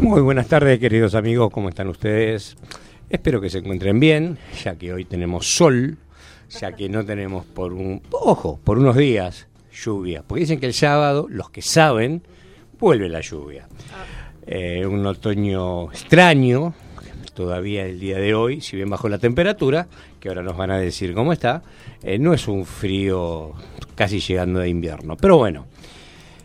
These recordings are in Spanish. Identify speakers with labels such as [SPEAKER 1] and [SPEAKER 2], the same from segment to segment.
[SPEAKER 1] Muy buenas tardes, queridos amigos, ¿cómo están ustedes? Espero que se encuentren bien, ya que hoy tenemos sol, ya que no tenemos por un, ojo, por unos días lluvia, porque dicen que el sábado, los que saben, vuelve la lluvia. Eh, un otoño extraño, todavía el día de hoy, si bien bajo la temperatura, que ahora nos van a decir cómo está, eh, no es un frío casi llegando de invierno, pero bueno.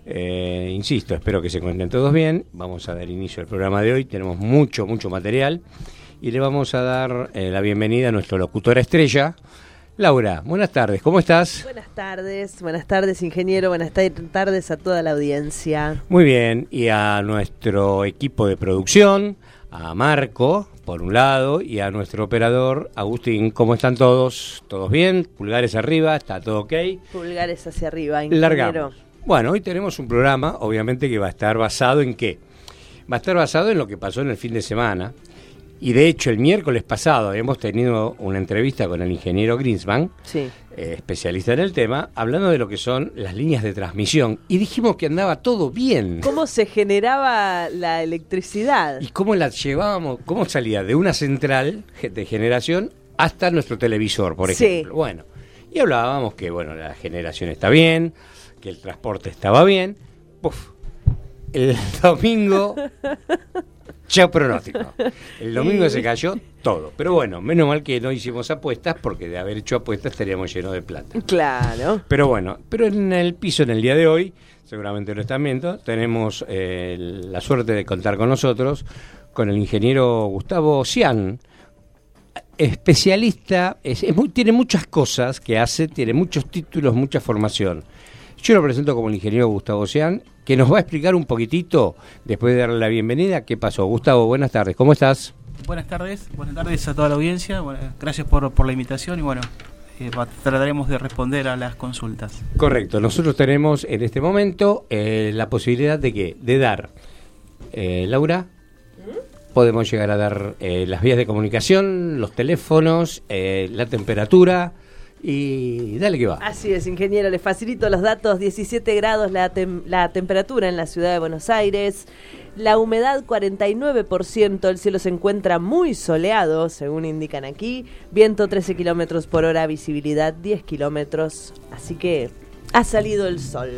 [SPEAKER 1] Eh, insisto, espero que se encuentren todos bien. Vamos a dar inicio al programa de hoy. Tenemos mucho, mucho material. Y le vamos a dar eh, la bienvenida a nuestro locutora estrella, Laura. Buenas tardes, ¿cómo estás?
[SPEAKER 2] Buenas tardes, buenas tardes, ingeniero. Buenas tardes a toda la audiencia.
[SPEAKER 1] Muy bien, y a nuestro equipo de producción, a Marco, por un lado, y a nuestro operador, Agustín. ¿Cómo están todos? ¿Todos bien? ¿Pulgares arriba? ¿Está todo ok?
[SPEAKER 2] Pulgares hacia arriba, ingeniero.
[SPEAKER 1] Largamos. Bueno, hoy tenemos un programa, obviamente, que va a estar basado en qué? Va a estar basado en lo que pasó en el fin de semana. Y de hecho, el miércoles pasado hemos tenido una entrevista con el ingeniero Greenspan,
[SPEAKER 2] sí.
[SPEAKER 1] eh, especialista en el tema, hablando de lo que son las líneas de transmisión. Y dijimos que andaba todo bien.
[SPEAKER 2] ¿Cómo se generaba la electricidad?
[SPEAKER 1] Y cómo la llevábamos, cómo salía de una central de generación hasta nuestro televisor, por ejemplo.
[SPEAKER 2] Sí.
[SPEAKER 1] Bueno, y hablábamos que, bueno, la generación está bien, que el transporte estaba bien. Puf, el domingo, chao pronóstico. El domingo se cayó todo. Pero bueno, menos mal que no hicimos apuestas, porque de haber hecho apuestas estaríamos llenos de plata.
[SPEAKER 2] Claro.
[SPEAKER 1] Pero bueno, pero en el piso en el día de hoy, seguramente lo están viendo, tenemos eh, la suerte de contar con nosotros con el ingeniero Gustavo Cian, especialista, es, es muy- tiene muchas cosas que hace, tiene muchos títulos, mucha formación. Yo lo presento como el ingeniero Gustavo Cian, que nos va a explicar un poquitito, después de darle la bienvenida, qué pasó. Gustavo, buenas tardes, ¿cómo estás?
[SPEAKER 3] Buenas tardes, buenas tardes a toda la audiencia. Bueno, gracias por, por la invitación y bueno, eh, trataremos de responder a las consultas.
[SPEAKER 1] Correcto, nosotros tenemos en este momento eh, la posibilidad de que, de dar, eh, Laura, podemos llegar a dar eh, las vías de comunicación, los teléfonos, la temperatura y dale que va.
[SPEAKER 2] Así es, ingeniero. Le facilito los datos. 17 grados la, tem- la temperatura en la ciudad de Buenos Aires. La humedad 49%. El cielo se encuentra muy soleado, según indican aquí. Viento 13 kilómetros por hora. Visibilidad 10 kilómetros. Así que ha salido el sol.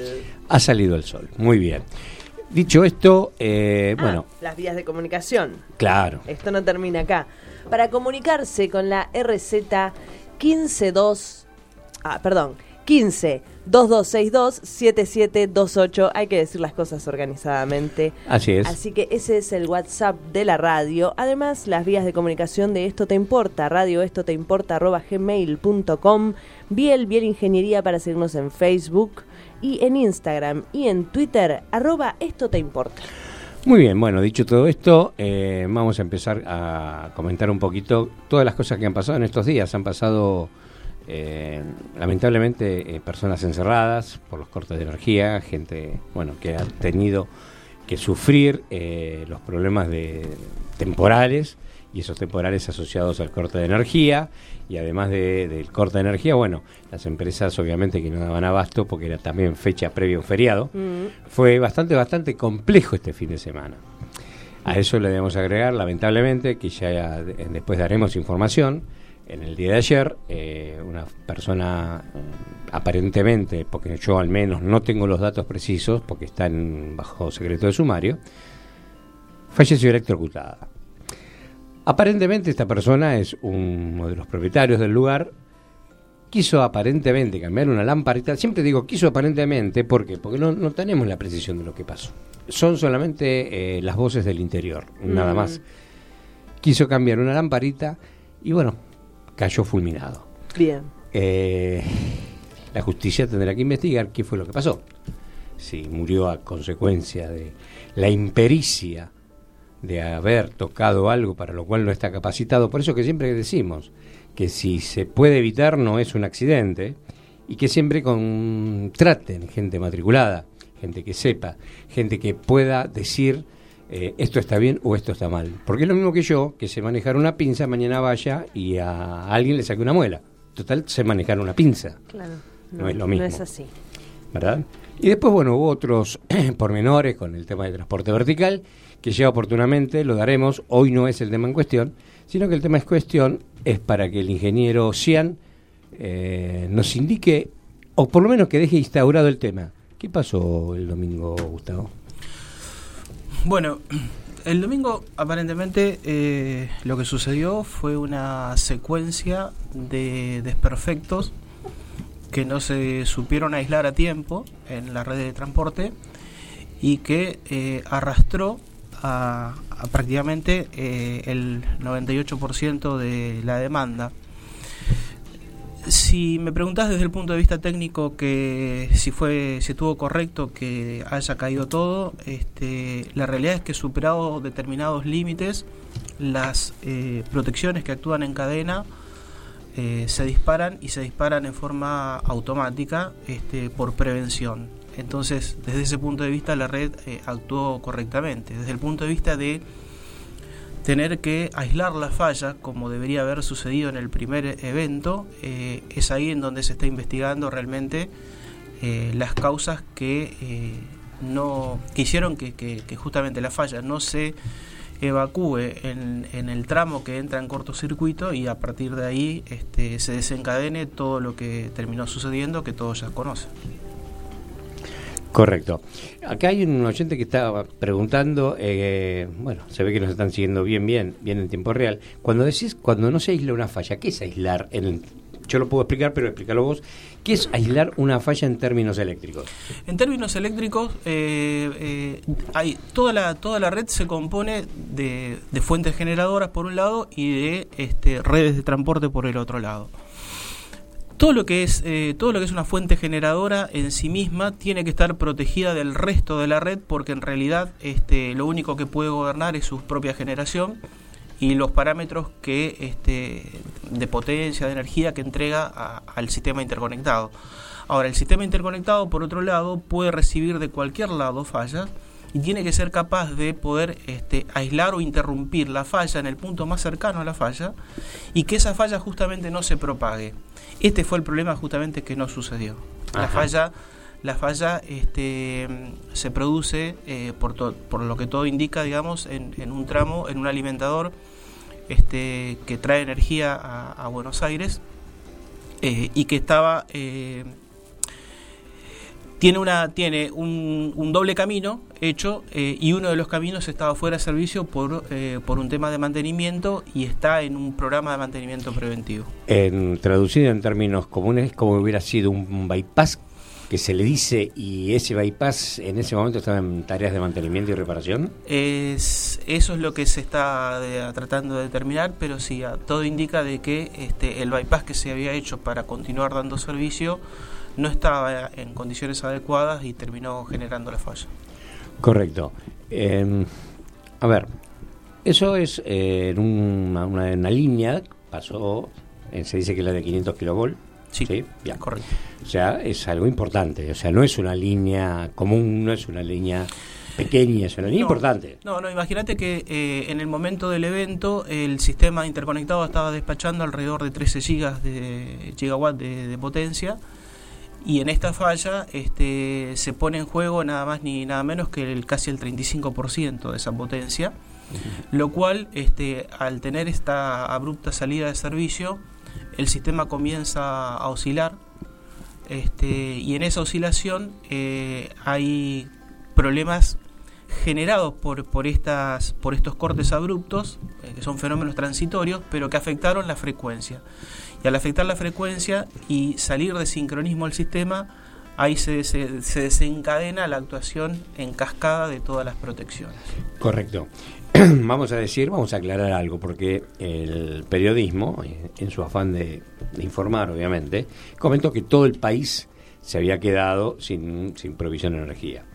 [SPEAKER 1] Ha salido el sol, muy bien. Dicho esto, eh,
[SPEAKER 2] Ah,
[SPEAKER 1] bueno,
[SPEAKER 2] las vías de comunicación.
[SPEAKER 1] claro,
[SPEAKER 2] Esto no termina acá. Para comunicarse con la RZ 152, ah, perdón, 15 2262 7728, hay que decir las cosas organizadamente.
[SPEAKER 1] así es.
[SPEAKER 2] Así que ese es el WhatsApp de la radio. Además, las vías de comunicación de Esto Te Importa, radio esto te importa arroba gmail.com, Biel, Biel Ingeniería para seguirnos en Facebook y en Instagram y en Twitter, arroba Esto Te Importa.
[SPEAKER 1] Muy bien, bueno, dicho todo esto, eh, vamos a empezar a comentar un poquito todas las cosas que han pasado en estos días. Han pasado, eh, lamentablemente, eh, personas encerradas por los cortes de energía, gente, bueno, que ha tenido que sufrir eh, los problemas de temporales y esos temporales asociados al corte de energía y además de- del corte de energía, bueno, las empresas obviamente que no daban abasto porque era también fecha previa a un feriado.
[SPEAKER 2] Mm.
[SPEAKER 1] Fue bastante, bastante complejo este fin de semana. A eso le debemos agregar, lamentablemente, que ya de- después daremos información. En el día de ayer, eh, una persona aparentemente, porque yo al menos no tengo los datos precisos, porque están bajo secreto de sumario, falleció electrocutada. Aparentemente esta persona es uno de los propietarios del lugar. Quiso aparentemente cambiar una lamparita. Siempre digo quiso aparentemente, ¿por qué? Porque no, no tenemos la precisión de lo que pasó. Son solamente eh, las voces del interior, nada
[SPEAKER 2] Mm.
[SPEAKER 1] más. Quiso cambiar una lamparita y bueno, cayó fulminado.
[SPEAKER 2] Bien.
[SPEAKER 1] Eh, la justicia tendrá que investigar qué fue lo que pasó. si murió a consecuencia de la impericia de haber tocado algo para lo cual no está capacitado. Por eso que siempre decimos que si se puede evitar no es un accidente y que siempre contraten gente matriculada, gente que sepa, gente que pueda decir eh, esto está bien o esto está mal. Porque es lo mismo que yo, que sé manejar una pinza, mañana vaya y a alguien le saque una muela. Total, sé manejar una pinza.
[SPEAKER 2] Claro.
[SPEAKER 1] No, es lo mismo.
[SPEAKER 2] No es así.
[SPEAKER 1] ¿Verdad? Y después, bueno, hubo otros pormenores con el tema de transporte vertical, que ya oportunamente lo daremos. Hoy no es el tema en cuestión, sino que el tema en cuestión es para que el ingeniero Cian eh, nos indique, o por lo menos que deje instaurado el tema. ¿Qué pasó el domingo, Gustavo?
[SPEAKER 3] Bueno, el domingo aparentemente eh, lo que sucedió fue una secuencia de desperfectos que no se supieron aislar a tiempo en la red de transporte y que eh, arrastró a, prácticamente eh, el 98% de la demanda. Si me preguntas desde el punto de vista técnico que si fue si estuvo correcto que haya caído todo, este, la realidad es que superado determinados límites, las eh, protecciones que actúan en cadena eh, se disparan y se disparan en forma automática este, por prevención. Entonces, desde ese punto de vista, la red eh, actuó correctamente. Desde el punto de vista de tener que aislar la falla, como debería haber sucedido en el primer evento, eh, es ahí en donde se está investigando realmente las causas que no hicieron que, justamente la falla no se evacúe en, en, el tramo que entra en cortocircuito y a partir de ahí este, se desencadene todo lo que terminó sucediendo que todos ya conocen.
[SPEAKER 1] Correcto. Acá hay un oyente que estaba preguntando, eh, bueno, se ve que nos están siguiendo bien, bien, bien en tiempo real. Cuando decís, cuando no se aísla una falla, ¿qué es aislar en, yo lo puedo explicar, pero explícalo vos. ¿Qué es aislar una falla en términos eléctricos?
[SPEAKER 3] En términos eléctricos, eh, eh, hay toda la toda la red se compone de, fuentes generadoras por un lado y de este, redes de transporte por el otro lado. Todo lo que es eh, todo lo que es una fuente generadora en sí misma tiene que estar protegida del resto de la red porque en realidad este, lo único que puede gobernar es su propia generación y los parámetros que este, de potencia, de energía que entrega al sistema interconectado. Ahora, el sistema interconectado, por otro lado, puede recibir de cualquier lado fallas y tiene que ser capaz de poder este, aislar o interrumpir la falla en el punto más cercano a la falla y que esa falla justamente no se propague. Este fue el problema justamente que no sucedió. La falla la falla este, se produce, eh, por, por lo que todo indica, digamos, en, un tramo, en un alimentador este, que trae energía a, Buenos Aires eh, y que estaba... Eh, tiene, una, tiene un, doble camino hecho y uno de los caminos estaba fuera de servicio por, por un tema de mantenimiento y está en un programa de mantenimiento preventivo.
[SPEAKER 1] En, traducido en términos comunes, como hubiera sido un bypass que se le dice y ese bypass en ese momento estaba en tareas de mantenimiento y reparación?
[SPEAKER 3] Es, eso es lo que se está tratando de determinar, pero sí, todo indica de que este, el bypass que se había hecho para continuar dando servicio no estaba en condiciones adecuadas y terminó generando la falla.
[SPEAKER 1] Correcto. Em, a ver, eso es eh, en una, una, línea, pasó, eh, se dice que la de 500 kilovolts
[SPEAKER 3] Sí, ¿sí? correcto.
[SPEAKER 1] O sea, es algo importante. O sea, no es una línea común, no es una línea pequeña, es una línea importante.
[SPEAKER 3] No, no, imagínate que eh, en el momento del evento el sistema interconectado estaba despachando alrededor de 13 gigas de, gigawatt de, potencia y en esta falla este, se pone en juego nada más ni nada menos que el, casi el 35% de esa potencia, lo cual este, al tener esta abrupta salida de servicio el sistema comienza a oscilar este, y en esa oscilación eh, hay problemas generados por, por, estas, por estos cortes abruptos, eh, que son fenómenos transitorios, pero que afectaron la frecuencia. Y al afectar la frecuencia y salir de sincronismo al sistema, ahí se, se, se desencadena la actuación en cascada de todas las protecciones.
[SPEAKER 1] Correcto. vamos a decir, vamos a aclarar algo, porque el periodismo, en su afán de, informar, obviamente, comentó que todo el país se había quedado sin, sin provisión de energía.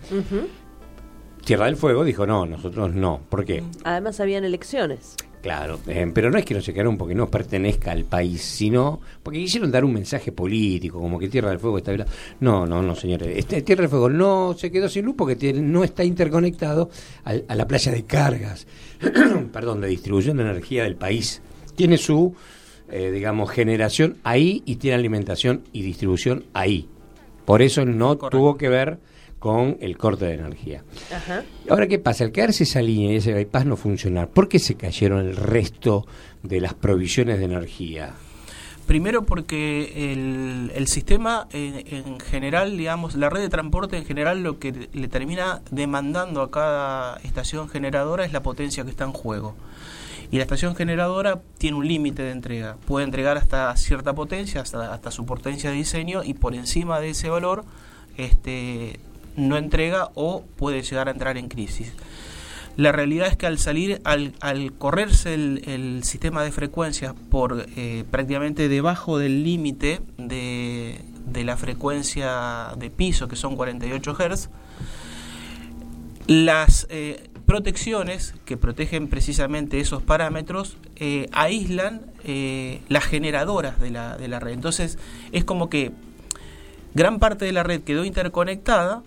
[SPEAKER 1] Tierra del Fuego dijo, no, nosotros no. ¿Por qué?
[SPEAKER 2] Además habían elecciones.
[SPEAKER 1] Claro, eh, pero no es que no se quedaron porque no pertenezca al país, sino porque quisieron dar un mensaje político, como que Tierra del Fuego está... No, no, no, señores. Este, Tierra del Fuego no se quedó sin luz porque no está interconectado a, la playa de cargas, perdón, de distribución de energía del país. Tiene su, eh, digamos, generación ahí y tiene alimentación y distribución ahí. Por eso no tuvo que ver con el corte de energía. Ahora, ¿qué pasa? Al quedarse esa línea y ese bypass no funcionar, ¿por qué se cayeron el resto de las provisiones de energía?
[SPEAKER 3] Primero porque el, sistema en, general, digamos, la red de transporte en general lo que le termina demandando a cada estación generadora es la potencia que está en juego. Y la estación generadora tiene un límite de entrega. Puede entregar hasta cierta potencia, hasta, hasta su potencia de diseño, y por encima de ese valor este, no entrega o puede llegar a entrar en crisis. La realidad es que al salir, al, correrse el, sistema de frecuencias por eh, prácticamente debajo del límite de, de, la frecuencia de piso, que son 48 Hz, las eh, protecciones que protegen precisamente esos parámetros eh, aíslan las generadoras de la, de la red. Entonces es como que gran parte de la red quedó interconectada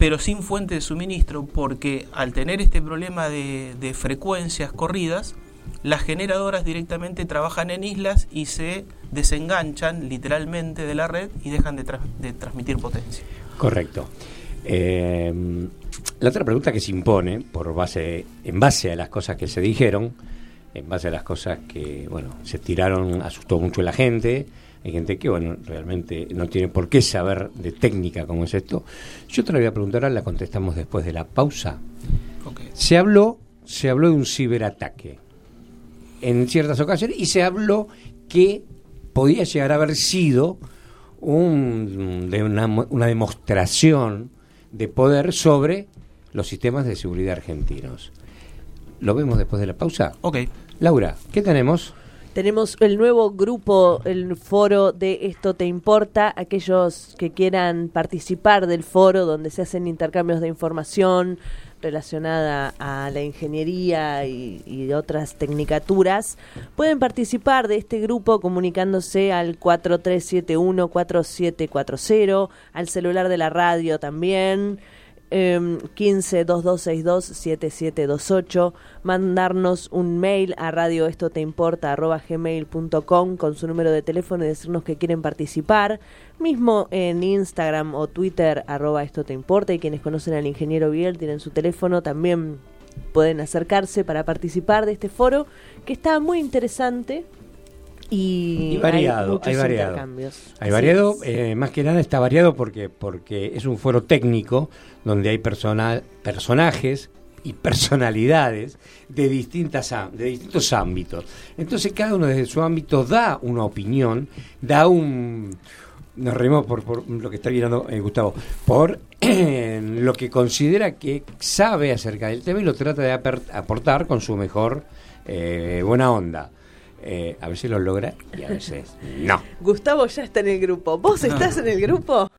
[SPEAKER 3] pero sin fuente de suministro, porque al tener este problema de, frecuencias corridas, las generadoras directamente trabajan en islas y se desenganchan literalmente de la red y dejan de, transmitir potencia.
[SPEAKER 1] Correcto. Eh, la otra pregunta que se impone, por base, en base a las cosas que se dijeron, en base a las cosas que, bueno, se tiraron, asustó mucho a la gente, hay gente que, bueno, realmente no tiene por qué saber de técnica como es esto. Yo te la voy a preguntar, ahora la contestamos después de la pausa. Se habló, se habló de un ciberataque en ciertas ocasiones y se habló que podía llegar a haber sido un, de una, una demostración de poder sobre los sistemas de seguridad argentinos. ¿Lo vemos después de la pausa?
[SPEAKER 3] Ok.
[SPEAKER 1] Laura, ¿qué tenemos?
[SPEAKER 2] Tenemos el nuevo grupo, el foro de Esto Te Importa, aquellos que quieran participar del foro donde se hacen intercambios de información relacionada a la ingeniería y, otras tecnicaturas, pueden participar de este grupo comunicándose al 4371-4740, al celular de la radio también. 15 2262 7728 mandarnos un mail a radio esto te importa gmail.com con su número de teléfono y decirnos que quieren participar. Mismo en Instagram o Twitter arroba esto te importa y quienes conocen al ingeniero Biel tienen su teléfono también pueden acercarse para participar de este foro que está muy interesante y,
[SPEAKER 1] variado, hay, variado. Hay variado, eh, más que nada está variado porque porque es un foro técnico donde hay personal, personajes y personalidades de distintas de distintos ámbitos. Entonces cada uno desde su ámbito da una opinión, da un nos reímos por, por lo que está viendo eh, Gustavo, por lo que considera que sabe acerca del tema y lo trata de aportar con su mejor eh, buena onda. Eh, a veces lo logra y a veces no.
[SPEAKER 2] Gustavo ya está en el grupo. ¿Vos estás en el grupo?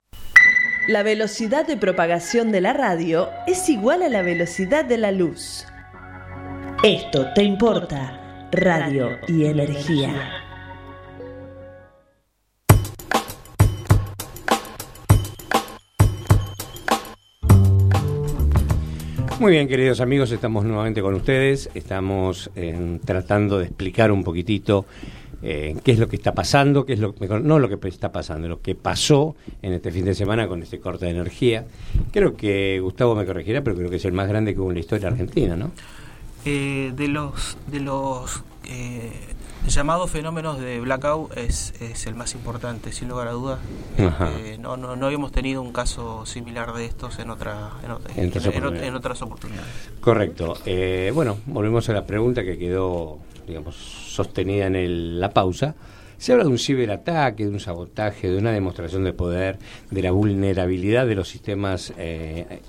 [SPEAKER 2] La velocidad de propagación de la radio es igual a la velocidad de la luz. Esto te importa, radio y energía.
[SPEAKER 1] Muy bien, queridos amigos, estamos nuevamente con ustedes. Estamos eh, tratando de explicar un poquitito eh, qué es lo que está pasando, qué es lo no lo que está pasando, lo que pasó en este fin de semana con este corte de energía. Creo que Gustavo me corregirá, pero creo que es el más grande que hubo en la historia argentina, ¿no?
[SPEAKER 3] Eh, de los de los llamado fenómenos de blackout es, es el más importante, sin lugar a dudas. Eh, no, no, no habíamos tenido un caso similar de estos en, otra, en, otras, oportunidades.
[SPEAKER 1] Correcto. Eh, bueno, volvemos a la pregunta que quedó, digamos, sostenida en el, la pausa. Se habla de un ciberataque, de un sabotaje, de una demostración de poder, de la vulnerabilidad de los sistemas eh,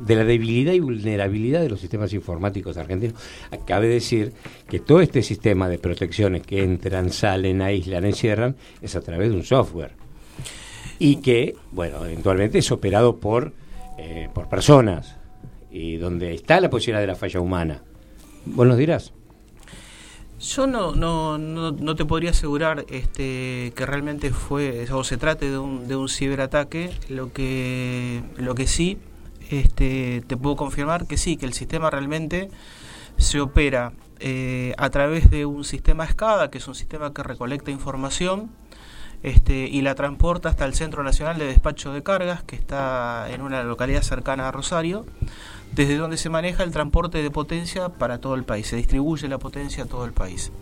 [SPEAKER 1] de la debilidad y vulnerabilidad de los sistemas informáticos argentinos. Cabe decir que todo este sistema de protecciones que entran, salen, aíslan, encierran, es a través de un software. y que, bueno, eventualmente es operado por, eh, por personas y donde está la posibilidad de la falla humana. ¿Vos nos dirás?
[SPEAKER 3] Yo no, no, no, te podría asegurar este, que realmente fue o se trate de un, de un ciberataque. Lo que, lo que sí este, te puedo confirmar que sí, que el sistema realmente se opera eh, a través de un sistema SCADA, que es un sistema que recolecta información este, y la transporta hasta el Centro Nacional de Despacho de Cargas, que está en una localidad cercana a Rosario, desde donde se maneja el transporte de potencia para todo el país, se distribuye la potencia a todo el país.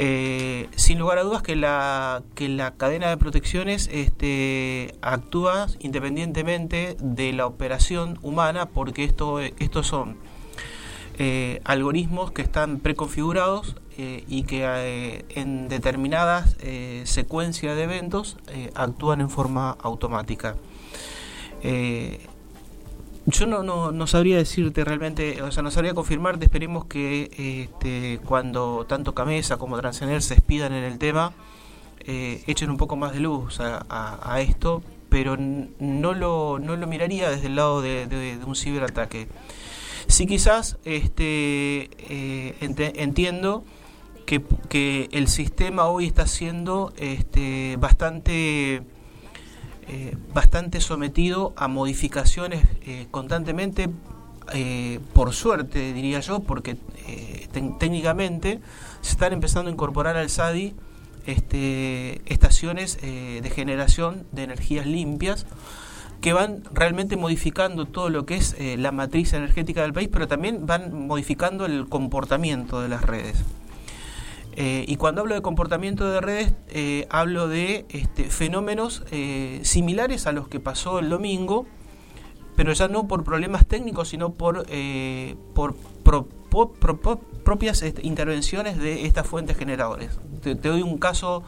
[SPEAKER 3] Eh, sin lugar a dudas que la, que la cadena de protecciones este, actúa independientemente de la operación humana porque esto, estos son eh, algoritmos que están preconfigurados eh, y que en determinadas secuencias de eventos actúan en forma automática. Yo no, no, no, sabría decirte realmente, o sea, no sabría confirmarte, esperemos que este, cuando tanto Camesa como Transener se expidan en el tema, eh, echen un poco más de luz a, esto, pero no lo, no lo miraría desde el lado de, un ciberataque. Sí quizás este, eh, entiendo que, que, el sistema hoy está siendo este, bastante eh, bastante sometido a modificaciones eh, constantemente, eh, por suerte diría yo, porque técnicamente se están empezando a incorporar al SADI este, estaciones de generación de energías limpias que van realmente modificando todo lo que es la matriz energética del país, pero también van modificando el comportamiento de las redes. Eh, y cuando hablo de comportamiento de redes, eh, hablo de este, fenómenos eh, similares a los que pasó el domingo, pero ya no por problemas técnicos, sino por, por propias este, intervenciones de estas fuentes generadoras. Te, doy un caso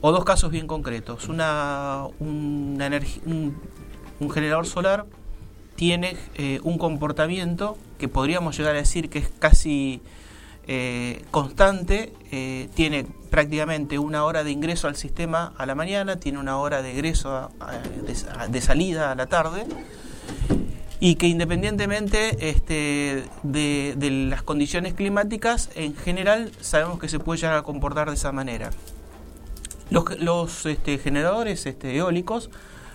[SPEAKER 3] o dos casos bien concretos. Una, una un, un generador solar tiene un comportamiento que podríamos llegar a decir que es casi eh, constante, eh, tiene prácticamente una hora de ingreso al sistema a la mañana, tiene una hora de egreso de, salida a la tarde y que independientemente este, de, las condiciones climáticas, en general sabemos que se puede llegar a comportar de esa manera. Los, este, generadores este, eólicos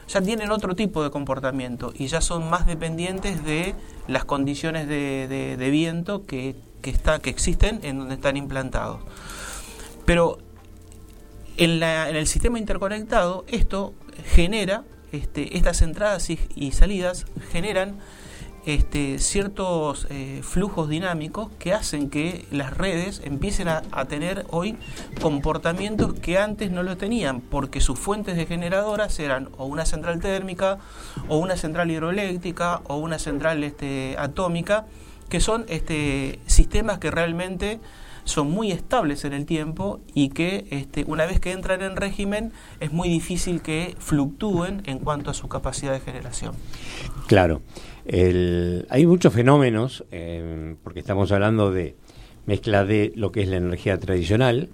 [SPEAKER 3] ya tienen otro tipo de comportamiento y ya son más dependientes de las condiciones de, de viento que que, está, que existen en donde están implantados. Pero en, la, en el sistema interconectado esto genera, este, estas entradas y, salidas generan este, ciertos eh, flujos dinámicos que hacen que las redes empiecen a, tener hoy comportamientos que antes no lo tenían, porque sus fuentes de generadoras eran o una central térmica, o una central hidroeléctrica, o una central este, atómica, que son este, sistemas que realmente son muy estables en el tiempo y que este, una vez que entran en régimen es muy difícil que fluctúen en cuanto a su capacidad de generación.
[SPEAKER 1] Claro, hay muchos fenómenos, eh, porque estamos hablando de mezcla de lo que es la energía tradicional,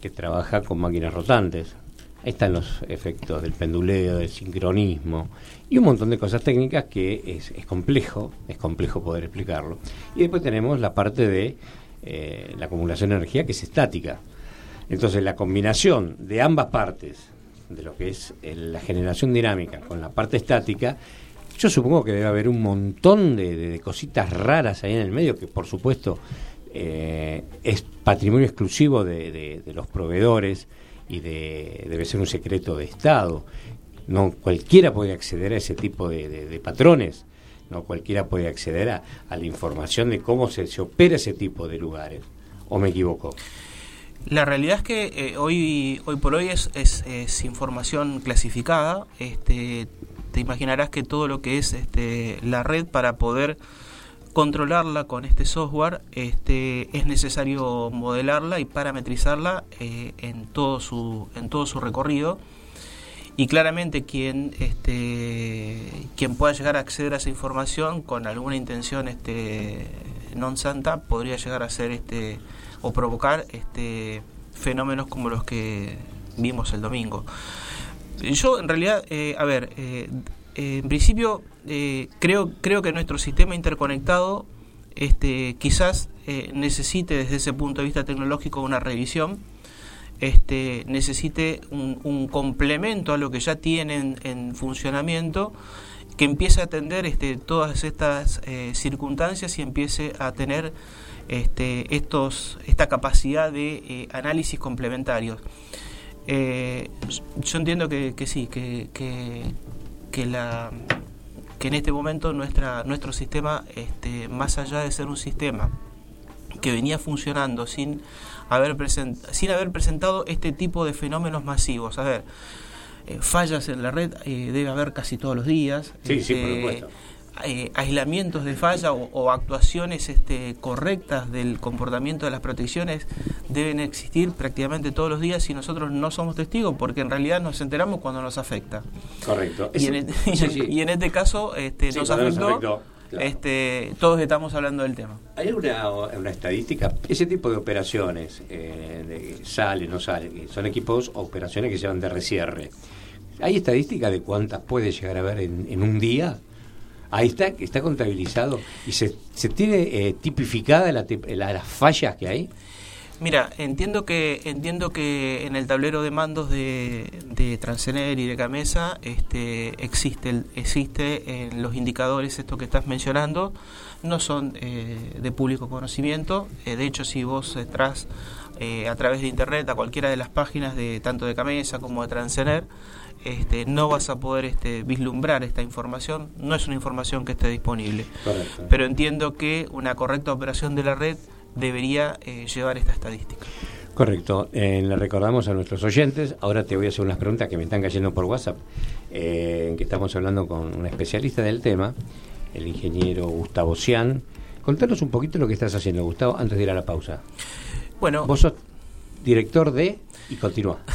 [SPEAKER 1] que trabaja con máquinas rotantes, Están los efectos del penduleo, del sincronismo y un montón de cosas técnicas que es, complejo, es complejo poder explicarlo. Y después tenemos la parte de eh, la acumulación de energía que es estática. Entonces la combinación de ambas partes, de lo que es la generación dinámica con la parte estática, yo supongo que debe haber un montón de, cositas raras ahí en el medio que por supuesto eh, es patrimonio exclusivo de los proveedores y de, debe ser un secreto de Estado. No cualquiera puede acceder a ese tipo de, patrones, no cualquiera puede acceder a, la información de cómo se, se, opera ese tipo de lugares. ¿O me equivoco?
[SPEAKER 3] La realidad es que eh, hoy, hoy por hoy es, es, información clasificada. Este, te imaginarás que todo lo que es este, la red para poder controlarla con este software este, es necesario modelarla y parametrizarla eh, en, todo su, en todo su recorrido. Y claramente quien este quien pueda llegar a acceder a esa información con alguna intención este non santa podría llegar a ser este o provocar este fenómenos como los que vimos el domingo. Yo en realidad, eh, a ver, eh, en principio creo, creo que nuestro sistema interconectado este, quizás necesite desde ese punto de vista tecnológico una revisión, este, necesite un, complemento a lo que ya tienen en funcionamiento que empiece a atender este, todas estas circunstancias y empiece a tener este, estos, esta capacidad de análisis complementarios. Eh, yo entiendo que, sí, que, que, la, que en este momento nuestra, nuestro sistema, este, más allá de ser un sistema que venía funcionando sin haber, sin haber presentado este tipo de fenómenos masivos, a ver, eh, fallas en la red eh, debe haber casi todos los días.
[SPEAKER 1] Sí, sí, por este, supuesto
[SPEAKER 3] eh, aislamientos de falla o, actuaciones este, correctas del comportamiento de las protecciones deben existir prácticamente todos los días y nosotros no somos testigos porque en realidad nos enteramos cuando nos afecta.
[SPEAKER 1] Correcto.
[SPEAKER 3] Y, en, este caso este, nos afectó. Este, todos estamos hablando del tema.
[SPEAKER 1] ¿Hay una, estadística? Ese tipo de operaciones, eh, sale, no sale, son equipos, operaciones que se llaman de resierre. ¿Hay estadística de cuántas puede llegar a haber en un día? Ahí está, está contabilizado y se, se tiene eh, tipificada la, las fallas que hay.
[SPEAKER 3] Mira, entiendo que entiendo que en el tablero de mandos de, de Transener y de Camesa este, existe existe en los indicadores esto que estás mencionando no son eh, de público conocimiento. Eh, de hecho, si vos entras a través de internet a cualquiera de las páginas de tanto de Camesa como de Transener este, no vas a poder este, vislumbrar esta información, no es una información que esté disponible. Pero entiendo que una correcta operación de la red debería eh, llevar esta estadística.
[SPEAKER 1] Correcto. Eh, le recordamos a nuestros oyentes, ahora te voy a hacer unas preguntas que me están cayendo por WhatsApp, eh, en que estamos hablando con un especialista del tema, el ingeniero Gustavo Cian. Contanos un poquito lo que estás haciendo, Gustavo, antes de ir a la pausa.
[SPEAKER 3] Bueno,
[SPEAKER 1] vos sos director de y continúa.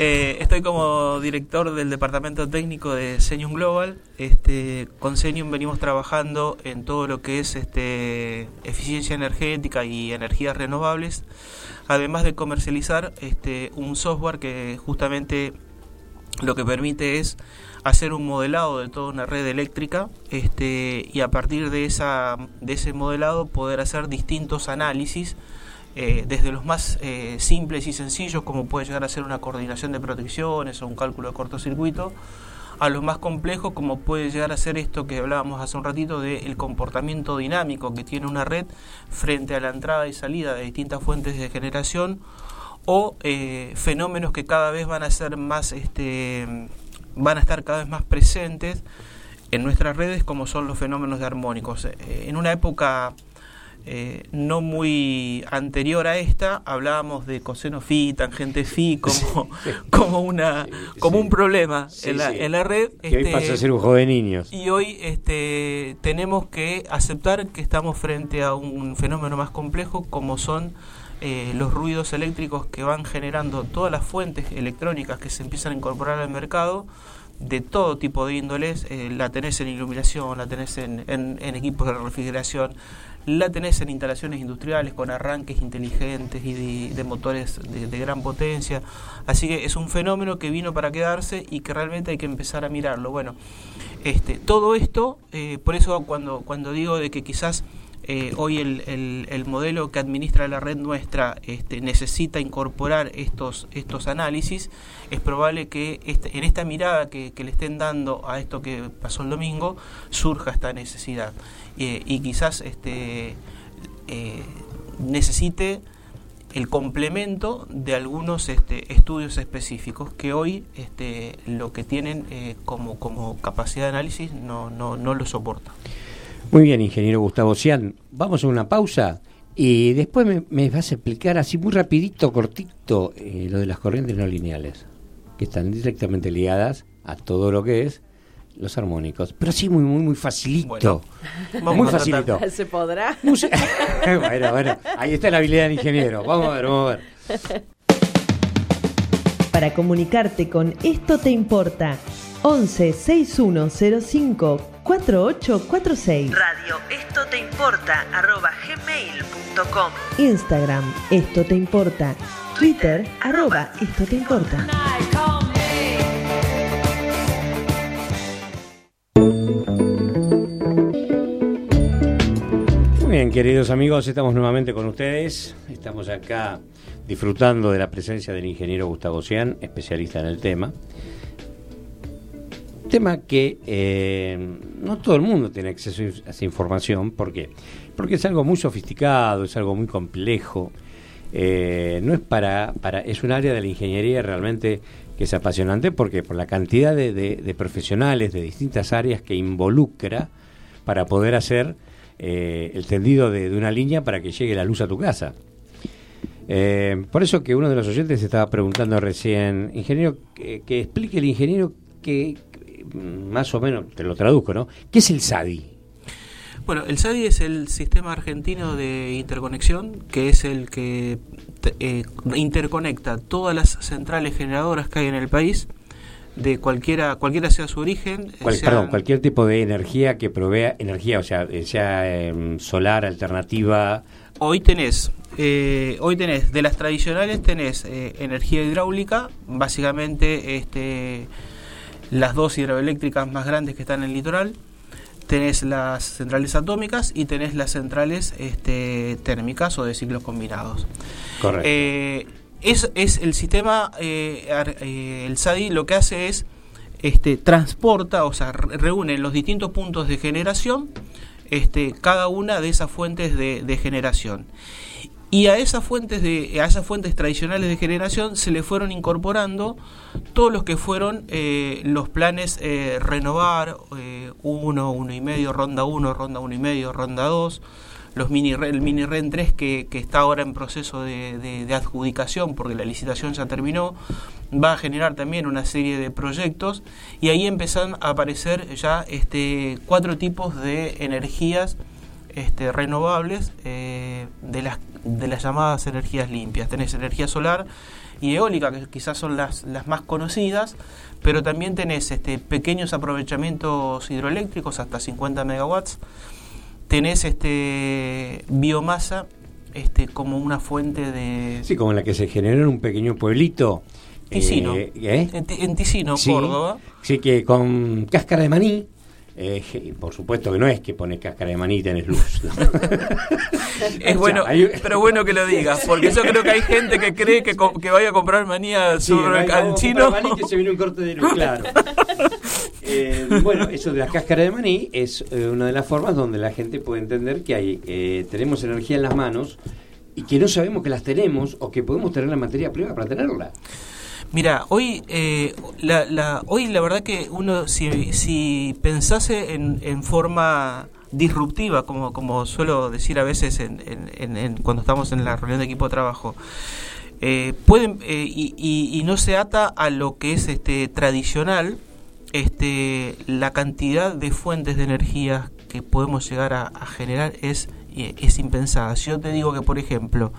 [SPEAKER 3] Eh, estoy como director del departamento técnico de Senium Global. Este, con Senium venimos trabajando en todo lo que es este, eficiencia energética y energías renovables, además de comercializar este, un software que justamente lo que permite es hacer un modelado de toda una red eléctrica este, y a partir de, esa, de ese modelado poder hacer distintos análisis eh, desde los más eh, simples y sencillos, como puede llegar a ser una coordinación de protecciones o un cálculo de cortocircuito, a los más complejos, como puede llegar a ser esto que hablábamos hace un ratito del comportamiento dinámico que tiene una red frente a la entrada y salida de distintas fuentes de generación o eh, fenómenos que cada vez van a ser más, este, van a estar cada vez más presentes en nuestras redes, como son los fenómenos de armónicos. en una época eh, no muy anterior a esta, hablábamos de coseno phi, tangente phi como, como, una, como un problema en la, en, la, red.
[SPEAKER 1] Que hoy pasa a este, ser un juego de niños.
[SPEAKER 3] Y hoy este, tenemos que aceptar que estamos frente a un fenómeno más complejo como son eh, los ruidos eléctricos que van generando todas las fuentes electrónicas que se empiezan a incorporar al mercado de todo tipo de índoles, eh, la tenés en iluminación, la tenés en, en, equipos de refrigeración, la tenés en instalaciones industriales con arranques inteligentes y de, motores de, gran potencia. Así que es un fenómeno que vino para quedarse y que realmente hay que empezar a mirarlo. Bueno, este, todo esto, eh, por eso cuando, cuando digo de que quizás eh, hoy el, el, modelo que administra la red nuestra este, necesita incorporar estos, estos análisis, es probable que este, en esta mirada que, le estén dando a esto que pasó el domingo surja esta necesidad eh, y quizás este, eh, necesite el complemento de algunos este, estudios específicos que hoy este, lo que tienen como, como capacidad de análisis no, no, no lo soporta.
[SPEAKER 1] Muy bien, ingeniero Gustavo Cian. Vamos a una pausa y después me, vas a explicar así muy rapidito, cortito, eh, lo de las corrientes no lineales, que están directamente ligadas a todo lo que es los armónicos. Pero sí, muy, muy, muy facilito. muy facilito.
[SPEAKER 2] ¿Se podrá?
[SPEAKER 1] bueno, bueno, ahí está la habilidad del ingeniero. Vamos a ver, vamos a ver.
[SPEAKER 4] Para comunicarte con Esto Te Importa, 11 6105 4846.
[SPEAKER 2] Radio Esto Te Importa, arroba gmail.com.
[SPEAKER 4] Instagram Esto Te Importa. Twitter, arroba Esto Te Importa.
[SPEAKER 1] Muy bien, queridos amigos, estamos nuevamente con ustedes. Estamos acá disfrutando de la presencia del ingeniero Gustavo Cian, especialista en el tema. Tema que eh, no todo el mundo tiene acceso a esa información. ¿Por qué? Porque es algo muy sofisticado, es algo muy complejo. Eh, no es para, para. Es un área de la ingeniería realmente que es apasionante porque por la cantidad de, profesionales de distintas áreas que involucra para poder hacer eh, el tendido de, una línea para que llegue la luz a tu casa. Por eso que uno de los oyentes estaba preguntando recién, ingeniero, que, explique el ingeniero que, más o menos, te lo traduzco, ¿no? ¿Qué es el SADI?
[SPEAKER 3] Bueno, el SADI es el Sistema Argentino de Interconexión, que es el que eh, interconecta todas las centrales generadoras que hay en el país, de cualquiera, cualquiera sea su origen.
[SPEAKER 1] perdón, cualquier tipo de energía que provea energía, o sea, sea em, solar, alternativa.
[SPEAKER 3] Hoy tenés eh, hoy tenés, de las tradicionales tenés eh, energía hidráulica, básicamente este, las dos hidroeléctricas más grandes que están en el litoral, tenés las centrales atómicas y tenés las centrales este, térmicas o de ciclos combinados.
[SPEAKER 1] Correcto.
[SPEAKER 3] Eh, es, es, el sistema, el SADI lo que hace es este, transporta, o sea, reúne los distintos puntos de generación, este, cada una de esas fuentes de, de generación y a esas fuentes de a esas fuentes tradicionales de generación se le fueron incorporando todos los que fueron eh, los planes eh, renovar eh, uno uno y medio ronda 1 ronda uno y medio ronda 2 los mini el mini REN 3 que, que está ahora en proceso de, de, adjudicación porque la licitación ya terminó va a generar también una serie de proyectos y ahí empiezan a aparecer ya este cuatro tipos de energías este, renovables de las de las llamadas energías limpias. Tenés energía solar y eólica, que quizás son las, las más conocidas, pero también tenés este, pequeños aprovechamientos hidroeléctricos hasta 50 megawatts. Tenés este, biomasa este, como una fuente de...
[SPEAKER 1] Sí, como la que se genera en un pequeño pueblito.
[SPEAKER 3] Ticino. Eh, ¿eh? En, Ticino, Córdoba.
[SPEAKER 1] Sí, que con cáscara de maní eh, por supuesto que no es que pone cáscara de maní y tenés luz.
[SPEAKER 3] es bueno, pero bueno que lo digas, porque yo creo que hay gente que cree que, que vaya a comprar el al chino.
[SPEAKER 1] Maní que se viene un corte de luz, claro. Eh, bueno, eso de la cáscara de maní es eh, una de las formas donde la gente puede entender que hay, tenemos energía en las manos y que no sabemos que las tenemos o que podemos tener la materia prima para tenerla.
[SPEAKER 3] Mira, hoy, eh, la, hoy la verdad que uno, si, si pensase en, en forma disruptiva, como, como suelo decir a veces en, en, cuando estamos en la reunión de equipo de trabajo, eh, pueden eh, y, y, no se ata a lo que es este tradicional, este, la cantidad de fuentes de energía que podemos llegar a, generar es, es impensada. Si yo te digo que, por ejemplo,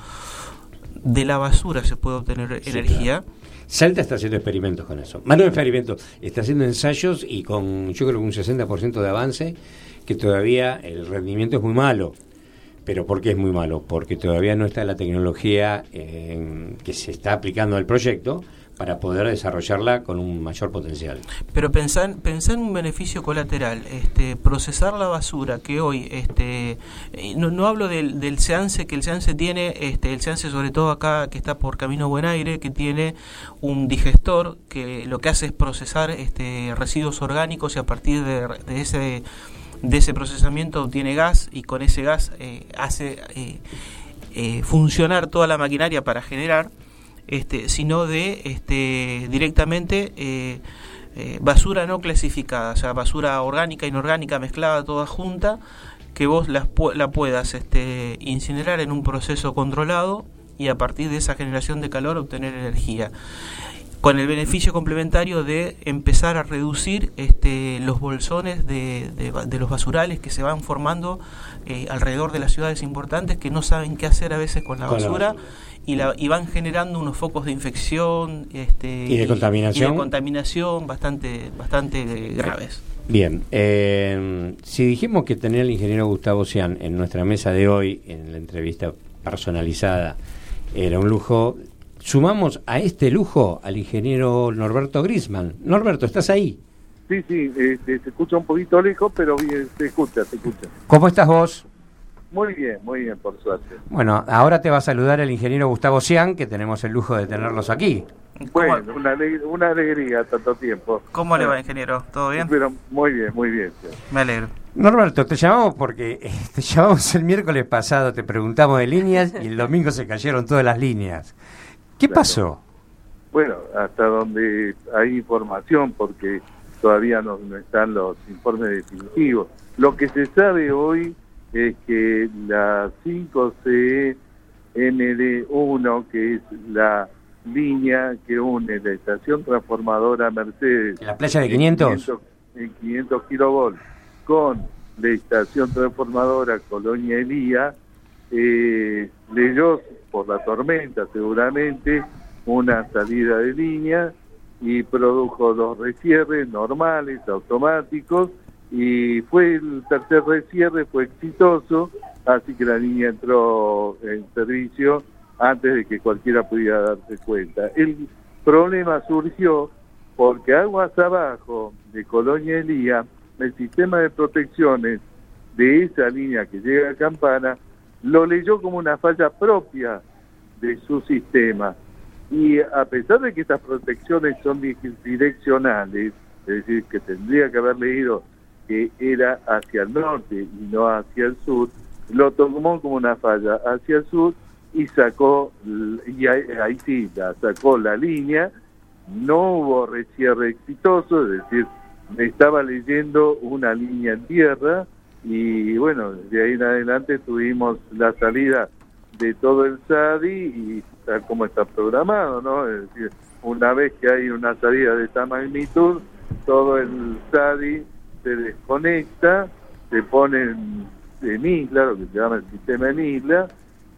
[SPEAKER 3] de la basura se puede obtener energía,
[SPEAKER 1] Salta está haciendo experimentos con eso. Más no experimentos, está haciendo ensayos y con yo creo que un 60% de avance, que todavía el rendimiento es muy malo. ¿Pero por qué es muy malo? Porque todavía no está la tecnología eh, que se está aplicando al proyecto para poder desarrollarla con un mayor potencial.
[SPEAKER 3] Pero pensar, en un beneficio colateral, este, procesar la basura que hoy, este, eh, no, hablo del, del SEANSE, que el SEANSE tiene, este, el SEANSE sobre todo acá que está por Camino Buen Aire, que tiene un digestor que lo que hace es procesar este, residuos orgánicos y a partir de, ese de ese procesamiento obtiene gas y con ese gas eh, hace eh, funcionar toda la maquinaria para generar este, sino de este, directamente eh, eh, basura no clasificada, o sea, basura orgánica, inorgánica, mezclada, toda junta, que vos la, la puedas este, incinerar en un proceso controlado y a partir de esa generación de calor obtener energía. Con el beneficio complementario de empezar a reducir este, los bolsones de, de, los basurales que se van formando eh, alrededor de las ciudades importantes que no saben qué hacer a veces con la basura y, la, y van generando unos focos de infección este,
[SPEAKER 1] y de contaminación,
[SPEAKER 3] contaminación bastante, bastante graves.
[SPEAKER 1] Bien, eh, si dijimos que tener al ingeniero Gustavo Cian en nuestra mesa de hoy, en la entrevista personalizada, era un lujo, sumamos a este lujo al ingeniero Norberto Grisman. Norberto, ¿estás ahí?
[SPEAKER 5] Sí, sí, este, se escucha un poquito lejos, pero bien, se escucha, se escucha.
[SPEAKER 1] ¿Cómo estás vos?
[SPEAKER 5] Muy bien, muy bien, por suerte.
[SPEAKER 1] Bueno, ahora te va a saludar el ingeniero Gustavo Cian, que tenemos el lujo de tenerlos aquí.
[SPEAKER 5] Bueno, una, una alegría tanto tiempo.
[SPEAKER 3] ¿Cómo le va, ingeniero? ¿Todo bien?
[SPEAKER 5] Pero muy bien, muy bien.
[SPEAKER 3] Me alegro.
[SPEAKER 1] Norberto, te llamamos porque eh, te llamamos el miércoles pasado, te preguntamos de líneas y el domingo se cayeron todas las líneas. ¿Qué pasó?
[SPEAKER 5] Bueno, hasta donde hay información, porque todavía no, están los informes definitivos. Lo que se sabe hoy es que la 5CND1, que es la línea que une la estación transformadora Mercedes...
[SPEAKER 1] ¿La playa de 500?
[SPEAKER 5] En 500, kilovolts, con la estación transformadora Colonia Elía, eh, leyó por la tormenta seguramente una salida de línea y produjo dos recierres normales, automáticos, y fue el tercer recierre, fue exitoso, así que la línea entró en servicio antes de que cualquiera pudiera darse cuenta. El problema surgió porque aguas abajo de Colonia Elía, el sistema de protecciones de esa línea que llega a Campana, lo leyó como una falla propia de su sistema. Y a pesar de que estas protecciones son direccionales, es decir, que tendría que haber leído que era hacia el norte y no hacia el sur, lo tomó como una falla hacia el sur y sacó, y ahí, sí, la sacó la línea, no hubo recierre exitoso, es decir, estaba leyendo una línea en tierra y bueno, de ahí en adelante tuvimos la salida de todo el SADI y tal como está programado, ¿no? Es decir, una vez que hay una salida de esta magnitud, todo el SADI se desconecta, se pone en, isla, lo que se llama el sistema en isla,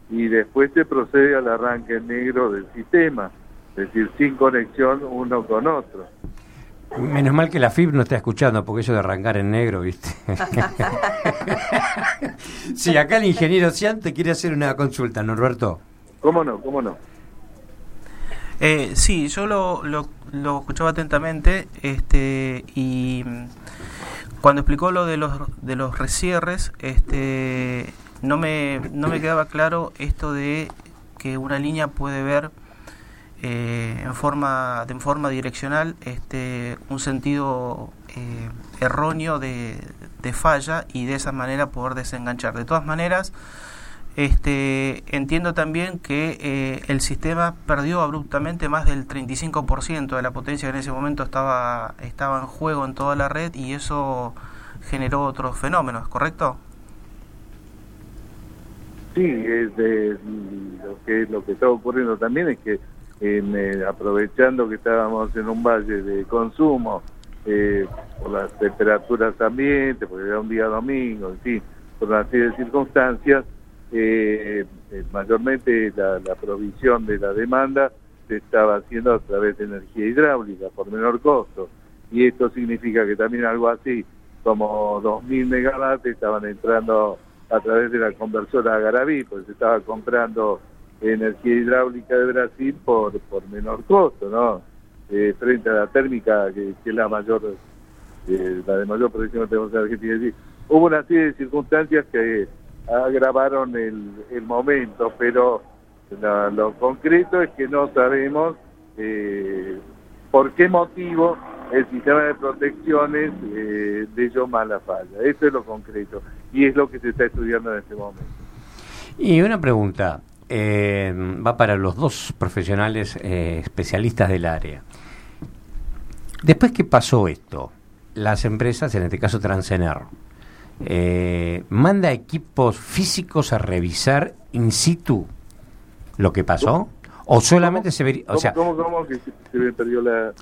[SPEAKER 5] y después se procede al arranque negro del sistema, es decir, sin conexión uno con otro.
[SPEAKER 1] Menos mal que la FIB no está escuchando, porque eso de arrancar en negro, ¿viste? sí, acá el ingeniero Cian te quiere hacer una consulta, Norberto.
[SPEAKER 5] ¿Cómo no? ¿Cómo no?
[SPEAKER 3] Eh, sí, yo lo, lo, lo, escuchaba atentamente este, y cuando explicó lo de los, de los resierres, este, no, me, no me quedaba claro esto de que una línea puede ver eh, en forma de forma direccional este un sentido eh, erróneo de, falla y de esa manera poder desenganchar. De todas maneras este entiendo también que eh, el sistema perdió abruptamente más del 35% de la potencia que en ese momento estaba estaba en juego en toda la red y eso generó otros fenómenos correcto
[SPEAKER 5] sí de, lo que lo que está ocurriendo también es que eh, aprovechando que estábamos en un valle de consumo, eh, por las temperaturas ambientes, porque era un día domingo, en fin, por una serie de circunstancias, eh, mayormente la, provisión de la demanda se estaba haciendo a través de energía hidráulica por menor costo. Y esto significa que también algo así, como 2.000 megawatts, estaban entrando a través de la conversora Garabí, pues se estaba comprando energía hidráulica de Brasil por, por menor costo, ¿no? Eh, frente a la térmica, que, es la mayor, eh, la de mayor producción que tenemos en Argentina. hubo una serie de circunstancias que agravaron el, el momento, pero lo concreto es que no sabemos eh, por qué motivo el sistema de protecciones eh, leyó mala falla. Eso es lo concreto y es lo que se está estudiando en este momento.
[SPEAKER 1] Y una pregunta, eh, va para los dos profesionales eh, especialistas del área. Después que pasó esto, las empresas, en este caso Transener, eh, manda equipos físicos a revisar in situ lo que pasó o solamente se vería o sea
[SPEAKER 5] ¿cómo, cómo que se, perdió la,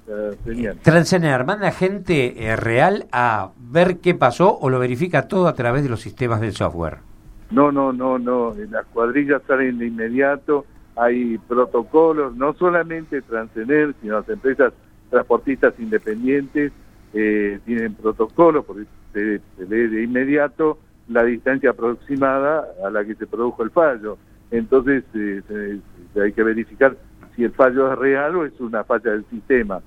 [SPEAKER 5] señal
[SPEAKER 1] Transener manda gente eh, real a ver qué pasó o lo verifica todo a través de los sistemas del software
[SPEAKER 5] no, no, no, no. Las cuadrillas salen de inmediato. Hay protocolos, no solamente Transener, sino las empresas transportistas independientes eh, tienen protocolos, porque se, se lee de inmediato la distancia aproximada a la que se produjo el fallo. Entonces eh, hay que verificar si el fallo es real o es una falla del sistema.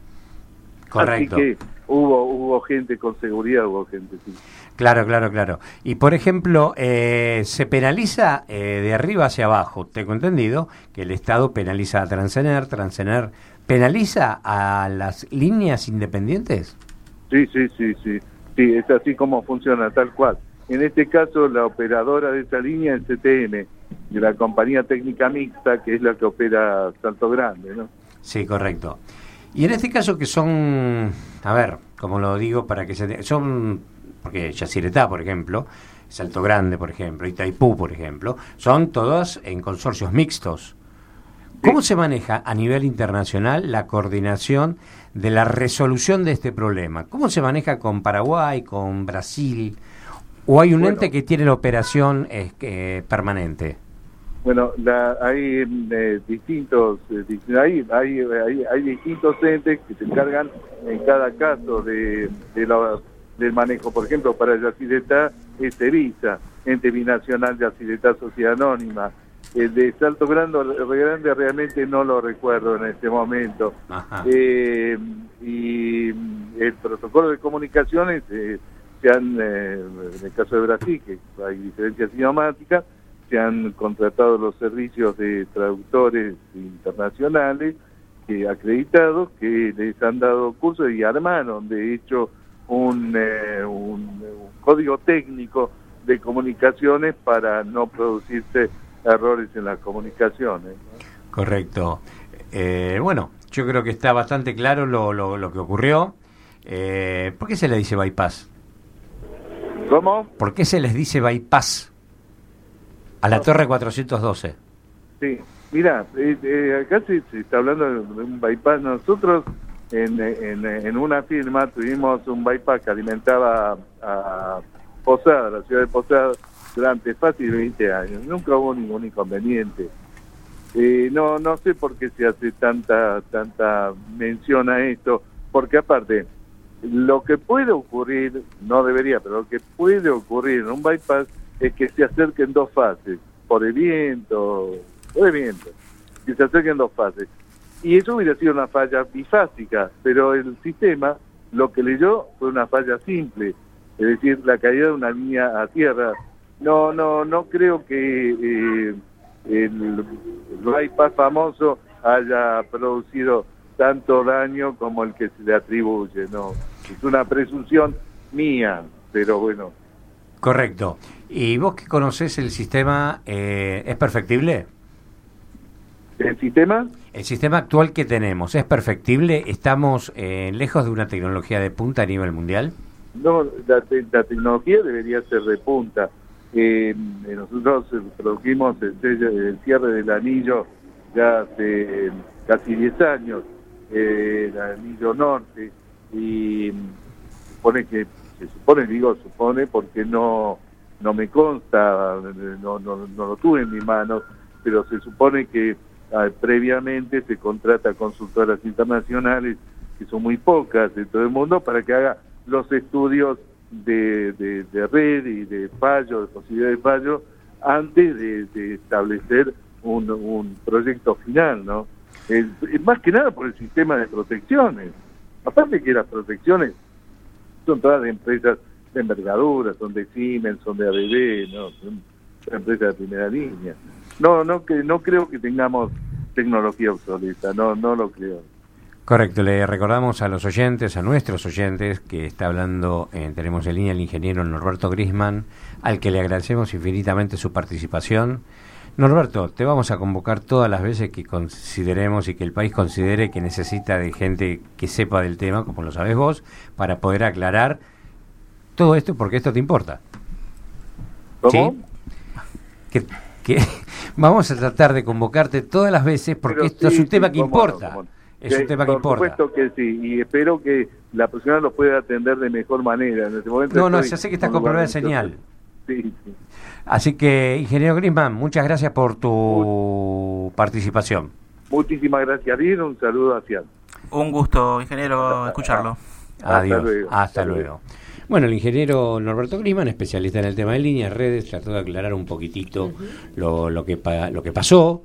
[SPEAKER 1] Correcto.
[SPEAKER 5] Así que hubo, hubo gente con seguridad, hubo gente, sí.
[SPEAKER 1] Claro, claro, claro. Y por ejemplo, eh, se penaliza eh, de arriba hacia abajo. Tengo entendido que el Estado penaliza a Transener, Transener penaliza a las líneas independientes.
[SPEAKER 5] Sí, sí, sí, sí. Sí, es así como funciona, tal cual. En este caso, la operadora de esa línea es CTM, de la compañía técnica mixta, que es la que opera Salto Grande, ¿no?
[SPEAKER 1] Sí, correcto. Y en este caso que son, a ver, como lo digo para que se... Son, porque Yacyretá, por ejemplo, Salto Grande, por ejemplo, Itaipú, por ejemplo, son todos en consorcios mixtos. ¿Cómo se maneja a nivel internacional la coordinación de la resolución de este problema? ¿Cómo se maneja con Paraguay, con Brasil? ¿O hay un ente que tiene la operación eh, permanente?
[SPEAKER 5] Bueno, la, hay eh, distintos, eh, hay, hay, hay, distintos entes que se encargan en cada caso de, del manejo. Por ejemplo, para Yacireta es EVISA, Ente Binacional Yacireta Sociedad Anónima. El de Salto Grande, realmente no lo recuerdo en este momento. Eh, y el protocolo de comunicaciones, se han, en el caso de Brasil, que hay diferencias idiomáticas, se han contratado los servicios de traductores internacionales que acreditados que les han dado cursos y armaron de hecho un, eh, un, código técnico de comunicaciones para no producirse errores en las comunicaciones.
[SPEAKER 1] Correcto. Eh, bueno, yo creo que está bastante claro lo, lo, lo que ocurrió. Eh, ¿Por qué se le dice bypass?
[SPEAKER 5] ¿Cómo?
[SPEAKER 1] ¿Por qué se les dice bypass? A la Torre 412.
[SPEAKER 5] Sí, mira, eh, eh, acá se, está hablando de un bypass. Nosotros en, en, una firma tuvimos un bypass que alimentaba a Posada, la ciudad de Posada, durante fácil 20 años. Nunca hubo ningún inconveniente. Eh, no no sé por qué se hace tanta tanta mención a esto, porque aparte, lo que puede ocurrir, no debería, pero lo que puede ocurrir en un bypass es que se acerquen dos fases, por el viento, por el viento, que se acerquen dos fases. Y eso hubiera sido una falla bifásica, pero el sistema lo que leyó fue una falla simple, es decir, la caída de una línea a tierra. No, no, no creo que eh, el bypass famoso haya producido tanto daño como el que se le atribuye, no. Es una presunción mía, pero bueno,
[SPEAKER 1] Correcto. ¿Y vos que conoces el sistema, eh, es perfectible?
[SPEAKER 5] ¿El sistema?
[SPEAKER 1] El sistema actual que tenemos, ¿es perfectible? ¿Estamos eh, lejos de una tecnología de punta a nivel mundial?
[SPEAKER 5] No, la, tecnología debería ser de punta. Eh, nosotros produjimos el, cierre del anillo ya hace casi 10 años, el anillo norte, y supone que se supone, digo supone porque no, no me consta, no, no, no lo tuve en mi mano, pero se supone que ah, previamente se contrata consultoras internacionales, que son muy pocas en todo el mundo, para que haga los estudios de, de, red y de fallo, de posibilidad de fallo, antes de, establecer un, proyecto final, ¿no? Más que nada por el sistema de protecciones. Aparte que las protecciones son todas empresas de envergadura, son de Siemens, son de ABB, ¿no? son empresas de primera línea. No, no, que, no creo que tengamos tecnología obsoleta, no, no lo creo.
[SPEAKER 1] Correcto, le recordamos a los oyentes, a nuestros oyentes, que está hablando, eh, tenemos en línea el ingeniero Norberto Grisman, al que le agradecemos infinitamente su participación. Norberto, te vamos a convocar todas las veces que consideremos y que el país considere que necesita de gente que sepa del tema, como lo sabes vos, para poder aclarar todo esto, porque esto te importa.
[SPEAKER 5] ¿Cómo?
[SPEAKER 1] Que, vamos a tratar de convocarte todas las veces porque esto es un tema que importa. Es un tema que importa.
[SPEAKER 5] Por supuesto que sí, y espero que la persona lo pueda atender de mejor manera. En este momento
[SPEAKER 1] no, no, ya sé que está con problema de señal.
[SPEAKER 5] Sí, sí.
[SPEAKER 1] Así que, ingeniero Grisman, muchas gracias por tu participación.
[SPEAKER 5] Muchísimas gracias, Dir. Un saludo hacia.
[SPEAKER 3] Un gusto, ingeniero, escucharlo.
[SPEAKER 1] Adiós. Hasta luego. Bueno, el ingeniero Norberto Grisman, especialista en el tema de líneas, redes, trató de aclarar un poquitito lo, lo, que, lo que pasó,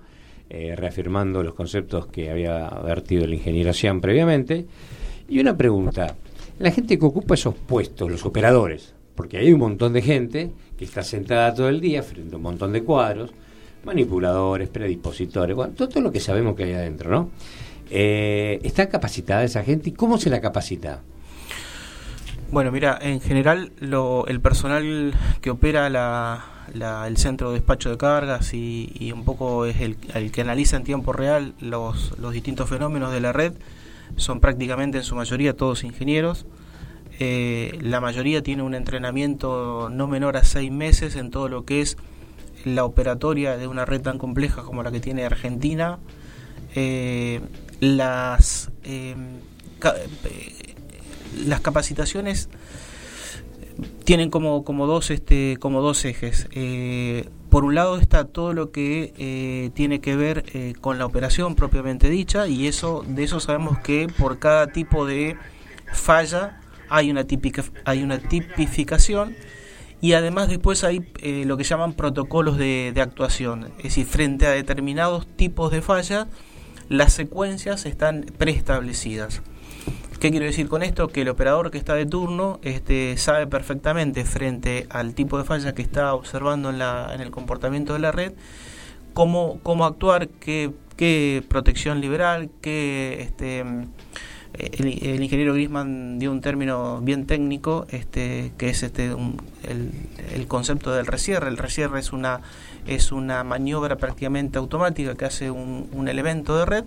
[SPEAKER 1] eh, reafirmando los conceptos que había vertido el ingeniero Sian previamente. Y una pregunta, la gente que ocupa esos puestos, los operadores, porque hay un montón de gente que está sentada todo el día frente a un montón de cuadros, manipuladores, predispositores, bueno, todo, lo que sabemos que hay adentro, ¿no? Eh, ¿Está capacitada esa gente y cómo se la capacita?
[SPEAKER 3] Bueno, mira, en general el personal que opera la, el centro de despacho de cargas y, un poco es el, que analiza en tiempo real los, distintos fenómenos de la red, son prácticamente en su mayoría todos ingenieros. Eh, la mayoría tiene un entrenamiento no menor a seis meses en todo lo que es la operatoria de una red tan compleja como la que tiene Argentina. Eh, las, eh, las capacitaciones tienen como, como, dos, este, como dos ejes. por un lado está todo lo que tiene que ver con la operación propiamente dicha y eso de eso sabemos que por cada tipo de falla hay una, típica, hay una tipificación y además después hay eh, lo que llaman protocolos de, actuación, es decir, frente a determinados tipos de fallas, las secuencias están preestablecidas. ¿Qué quiero decir con esto? Que el operador que está de turno este, sabe perfectamente frente al tipo de falla que está observando en, la, en el comportamiento de la red, cómo, cómo actuar, qué, qué protección liberal, qué... Este, el, ingeniero Grisman dio un término bien técnico, este, que es este el, concepto del resierre. El resierre es una, es una maniobra prácticamente automática que hace un, elemento de red,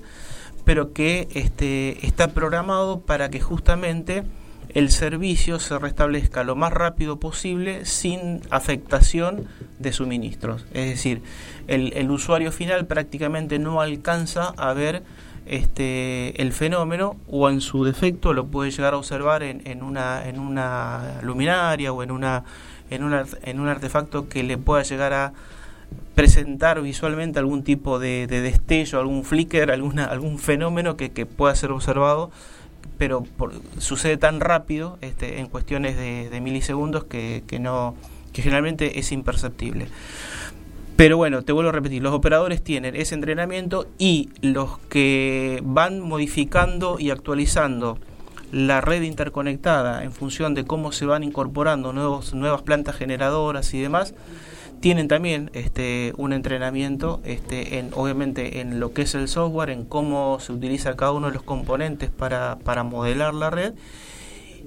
[SPEAKER 3] pero que este, está programado para que justamente el servicio se restablezca lo más rápido posible sin afectación de suministros. Es decir, el, el usuario final prácticamente no alcanza a ver este, el fenómeno o en su defecto lo puede llegar a observar en, en, una, en una luminaria o en, una, en, una, en un artefacto que le pueda llegar a presentar visualmente algún tipo de, destello, algún flicker, alguna, algún fenómeno que, que pueda ser observado, pero sucede tan rápido este, en cuestiones de, de milisegundos que, que, no, que generalmente es imperceptible. Pero bueno, te vuelvo a repetir, los operadores tienen ese entrenamiento y los que van modificando y actualizando la red interconectada en función de cómo se van incorporando nuevos, nuevas plantas generadoras y demás, tienen también este, un entrenamiento, este, en, obviamente en lo que es el software, en cómo se utiliza cada uno de los componentes para, para modelar la red.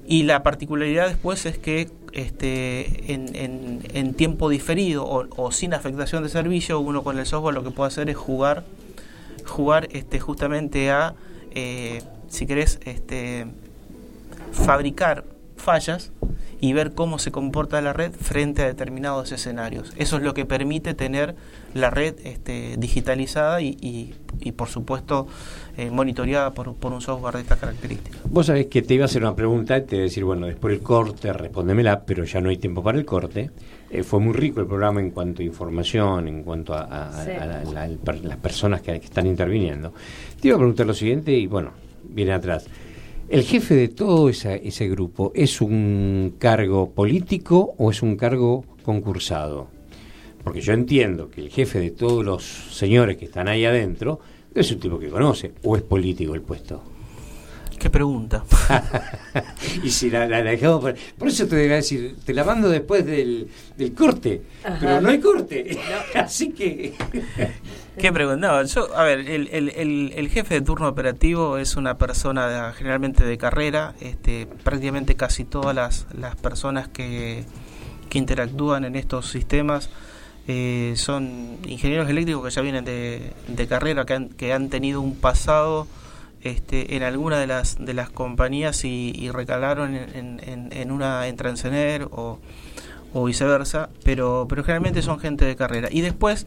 [SPEAKER 3] Y la particularidad después es que este, en, en, tiempo diferido o, sin afectación de servicio, uno con el software lo que puede hacer es jugar, jugar este, justamente a, eh, si querés, este, fabricar fallas y ver cómo se comporta la red frente a determinados escenarios. Eso es lo que permite tener la red este, digitalizada y, y, por supuesto eh, monitoreada por, un software de estas características.
[SPEAKER 1] Vos sabés que te iba a hacer una pregunta y te iba a decir, bueno, después del corte, respóndemela, pero ya no hay tiempo para el corte. Eh, fue muy rico el programa en cuanto a información, en cuanto a, las personas que, que están interviniendo. Te iba a preguntar lo siguiente y bueno, viene atrás. ¿El jefe de todo ese grupo es un cargo político o es un cargo concursado? Porque yo entiendo que el jefe de todos los señores que están ahí adentro es un tipo que conoce, o es político el puesto.
[SPEAKER 3] Qué pregunta.
[SPEAKER 1] y si la, dejamos por, eso te voy a decir, te la mando después del, corte, pero no hay corte. Así que.
[SPEAKER 3] Qué pregunta. yo, a ver, el, el, el, jefe de turno operativo es una persona generalmente de carrera. Este, prácticamente casi todas las, las personas que, que interactúan en estos sistemas eh, son ingenieros eléctricos que ya vienen de, de carrera, que han, que han tenido un pasado este, en alguna de las, de las compañías y, recalaron en, en, en, una en Transener o, o viceversa, pero, pero generalmente son gente de carrera. Y después,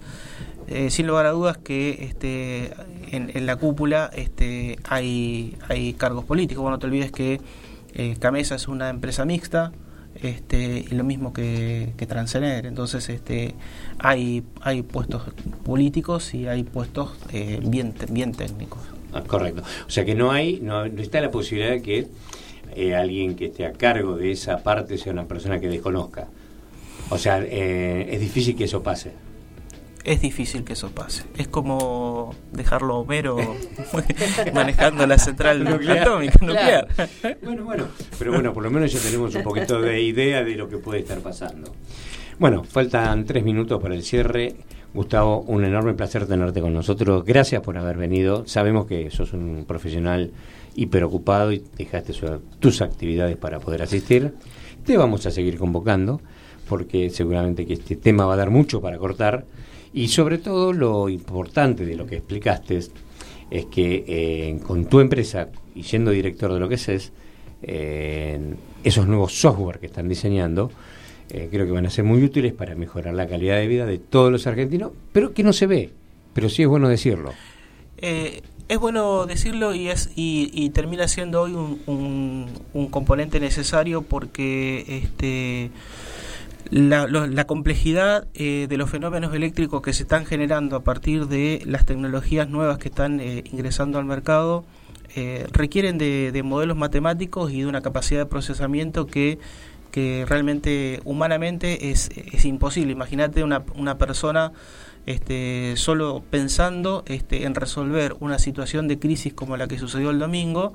[SPEAKER 3] eh, sin lugar a dudas, que este, en, la cúpula este, hay, hay cargos políticos. Bueno, no te olvides que eh, Camesa es una empresa mixta, este, y lo mismo que, que. Entonces, este, hay, hay puestos políticos y hay puestos eh, bien, bien técnicos.
[SPEAKER 1] Ah, correcto. O sea que no hay, no, está la posibilidad de que eh, alguien que esté a cargo de esa parte sea una persona que desconozca. O sea, eh, es difícil que eso pase.
[SPEAKER 3] es difícil que eso pase. Es como dejarlo Homero manejando la central nuclear. atómica nuclear.
[SPEAKER 1] Bueno, bueno. Pero bueno, por lo menos ya tenemos un poquito de idea de lo que puede estar pasando. Bueno, faltan tres minutos para el cierre. Gustavo, un enorme placer tenerte con nosotros. Gracias por haber venido. Sabemos que sos un profesional hiperocupado y dejaste tus actividades para poder asistir. Te vamos a seguir convocando porque seguramente que este tema va a dar mucho para cortar y sobre todo lo importante de lo que explicaste es que eh, con tu empresa y siendo director de lo que es, eh, esos nuevos software que están diseñando, eh, creo que van a ser muy útiles para mejorar la calidad de vida de todos los argentinos, pero que no se ve, pero sí es bueno decirlo.
[SPEAKER 3] es bueno decirlo y es y, termina siendo hoy un, un componente necesario porque este la, complejidad eh, de los fenómenos eléctricos que se están generando a partir de las tecnologías nuevas que están eh, ingresando al mercado eh, requieren de, modelos matemáticos y de una capacidad de procesamiento que, que realmente humanamente es, es imposible. Imagínate una, una persona este, solo pensando este, en resolver una situación de crisis como la que sucedió el domingo,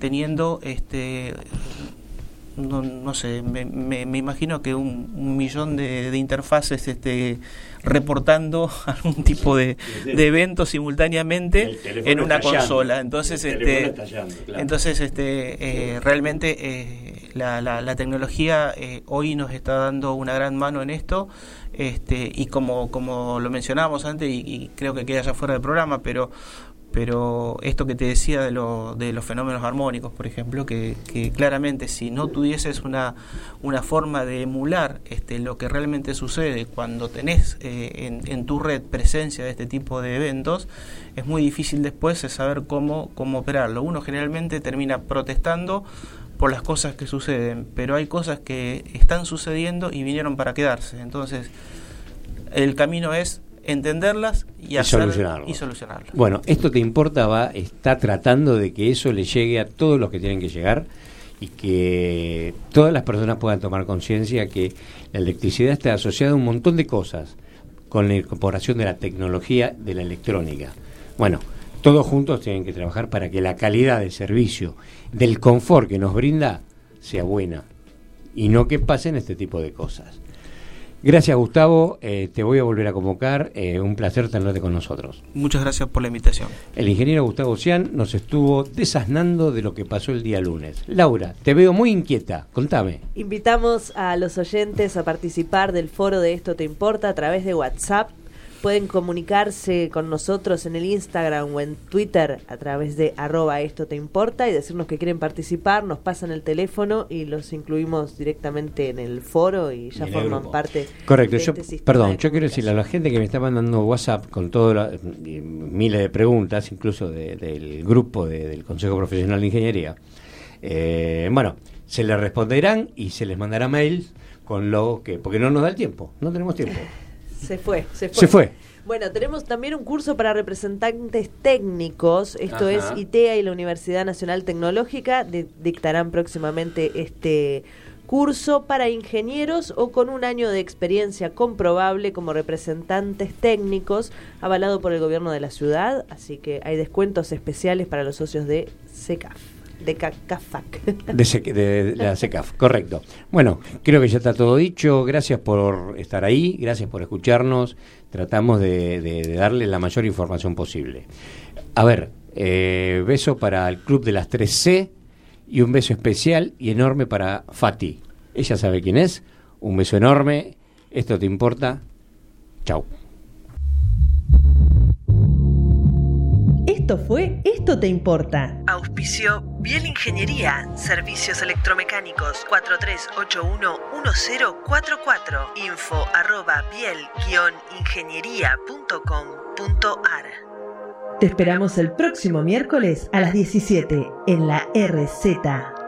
[SPEAKER 3] teniendo este, no, no sé, me, me, imagino que un, millón de, interfaces este, reportando algún tipo de, de evento simultáneamente en una consola. Entonces, este, entonces este, eh, realmente eh, la, la, tecnología eh, hoy nos está dando una gran mano en esto. Este, y como, como lo mencionábamos antes, y, creo que queda ya fuera del programa, pero pero esto que te decía de, lo, de los fenómenos armónicos, por ejemplo, que, claramente si no tuvieses una, una forma de emular este, lo que realmente sucede cuando tenés eh, en, tu red presencia de este tipo de eventos, es muy difícil después saber cómo, cómo operarlo. Uno generalmente termina protestando por las cosas que suceden, pero hay cosas que están sucediendo y vinieron para quedarse. Entonces, el camino es entenderlas y, solucionarlo. y solucionarlas.
[SPEAKER 1] Bueno, esto te importa, va, está tratando de que eso le llegue a todos los que tienen que llegar y que todas las personas puedan tomar conciencia que la electricidad está asociada a un montón de cosas con la incorporación de la tecnología de la electrónica. Bueno, todos juntos tienen que trabajar para que la calidad del servicio, del confort que nos brinda, sea buena y no que pasen este tipo de cosas. Gracias, Gustavo. Eh, te voy a volver a convocar. Eh, un placer tenerte con nosotros.
[SPEAKER 3] Muchas gracias por la invitación.
[SPEAKER 1] El ingeniero Gustavo Cian nos estuvo desasnando de lo que pasó el día lunes. Laura, te veo muy inquieta. Contame.
[SPEAKER 2] Invitamos a los oyentes a participar del foro de Esto Te Importa a través de WhatsApp pueden comunicarse con nosotros en el Instagram o en Twitter a través de arroba esto te importa y decirnos que quieren participar, nos pasan el teléfono y los incluimos directamente en el foro y ya forman parte
[SPEAKER 1] Correcto, yo, este perdón, yo quiero decirle a la gente que me está mandando WhatsApp con todas miles de preguntas, incluso del grupo del Consejo Profesional de Ingeniería, eh, bueno, se les responderán y se les mandará mails con lo que, porque no nos da el tiempo, no tenemos tiempo.
[SPEAKER 2] Se fue, se fue.
[SPEAKER 1] Se fue.
[SPEAKER 2] Bueno, tenemos también un curso para representantes técnicos, esto es ITEA y la Universidad Nacional Tecnológica, dictarán próximamente este curso para ingenieros o con un año de experiencia comprobable como representantes técnicos, avalado por el gobierno de la ciudad, así que hay descuentos especiales para los socios de SECAF de CAFAC.
[SPEAKER 1] De, la CECAF, correcto. Bueno, creo que ya está todo dicho. Gracias por estar ahí, gracias por escucharnos. Tratamos de, darle la mayor información posible. A ver, eh, beso para el Club de las 3C y un beso especial y enorme para Fati. Ella sabe quién es. Un beso enorme. ¿Esto te importa? Chau.
[SPEAKER 4] Esto fue Esto te importa.
[SPEAKER 2] Auspicio Biel Ingeniería, Servicios Electromecánicos 43811044. Info arroba biel-ingeniería.com.ar.
[SPEAKER 4] Te esperamos el próximo miércoles a las 17 en la RZ.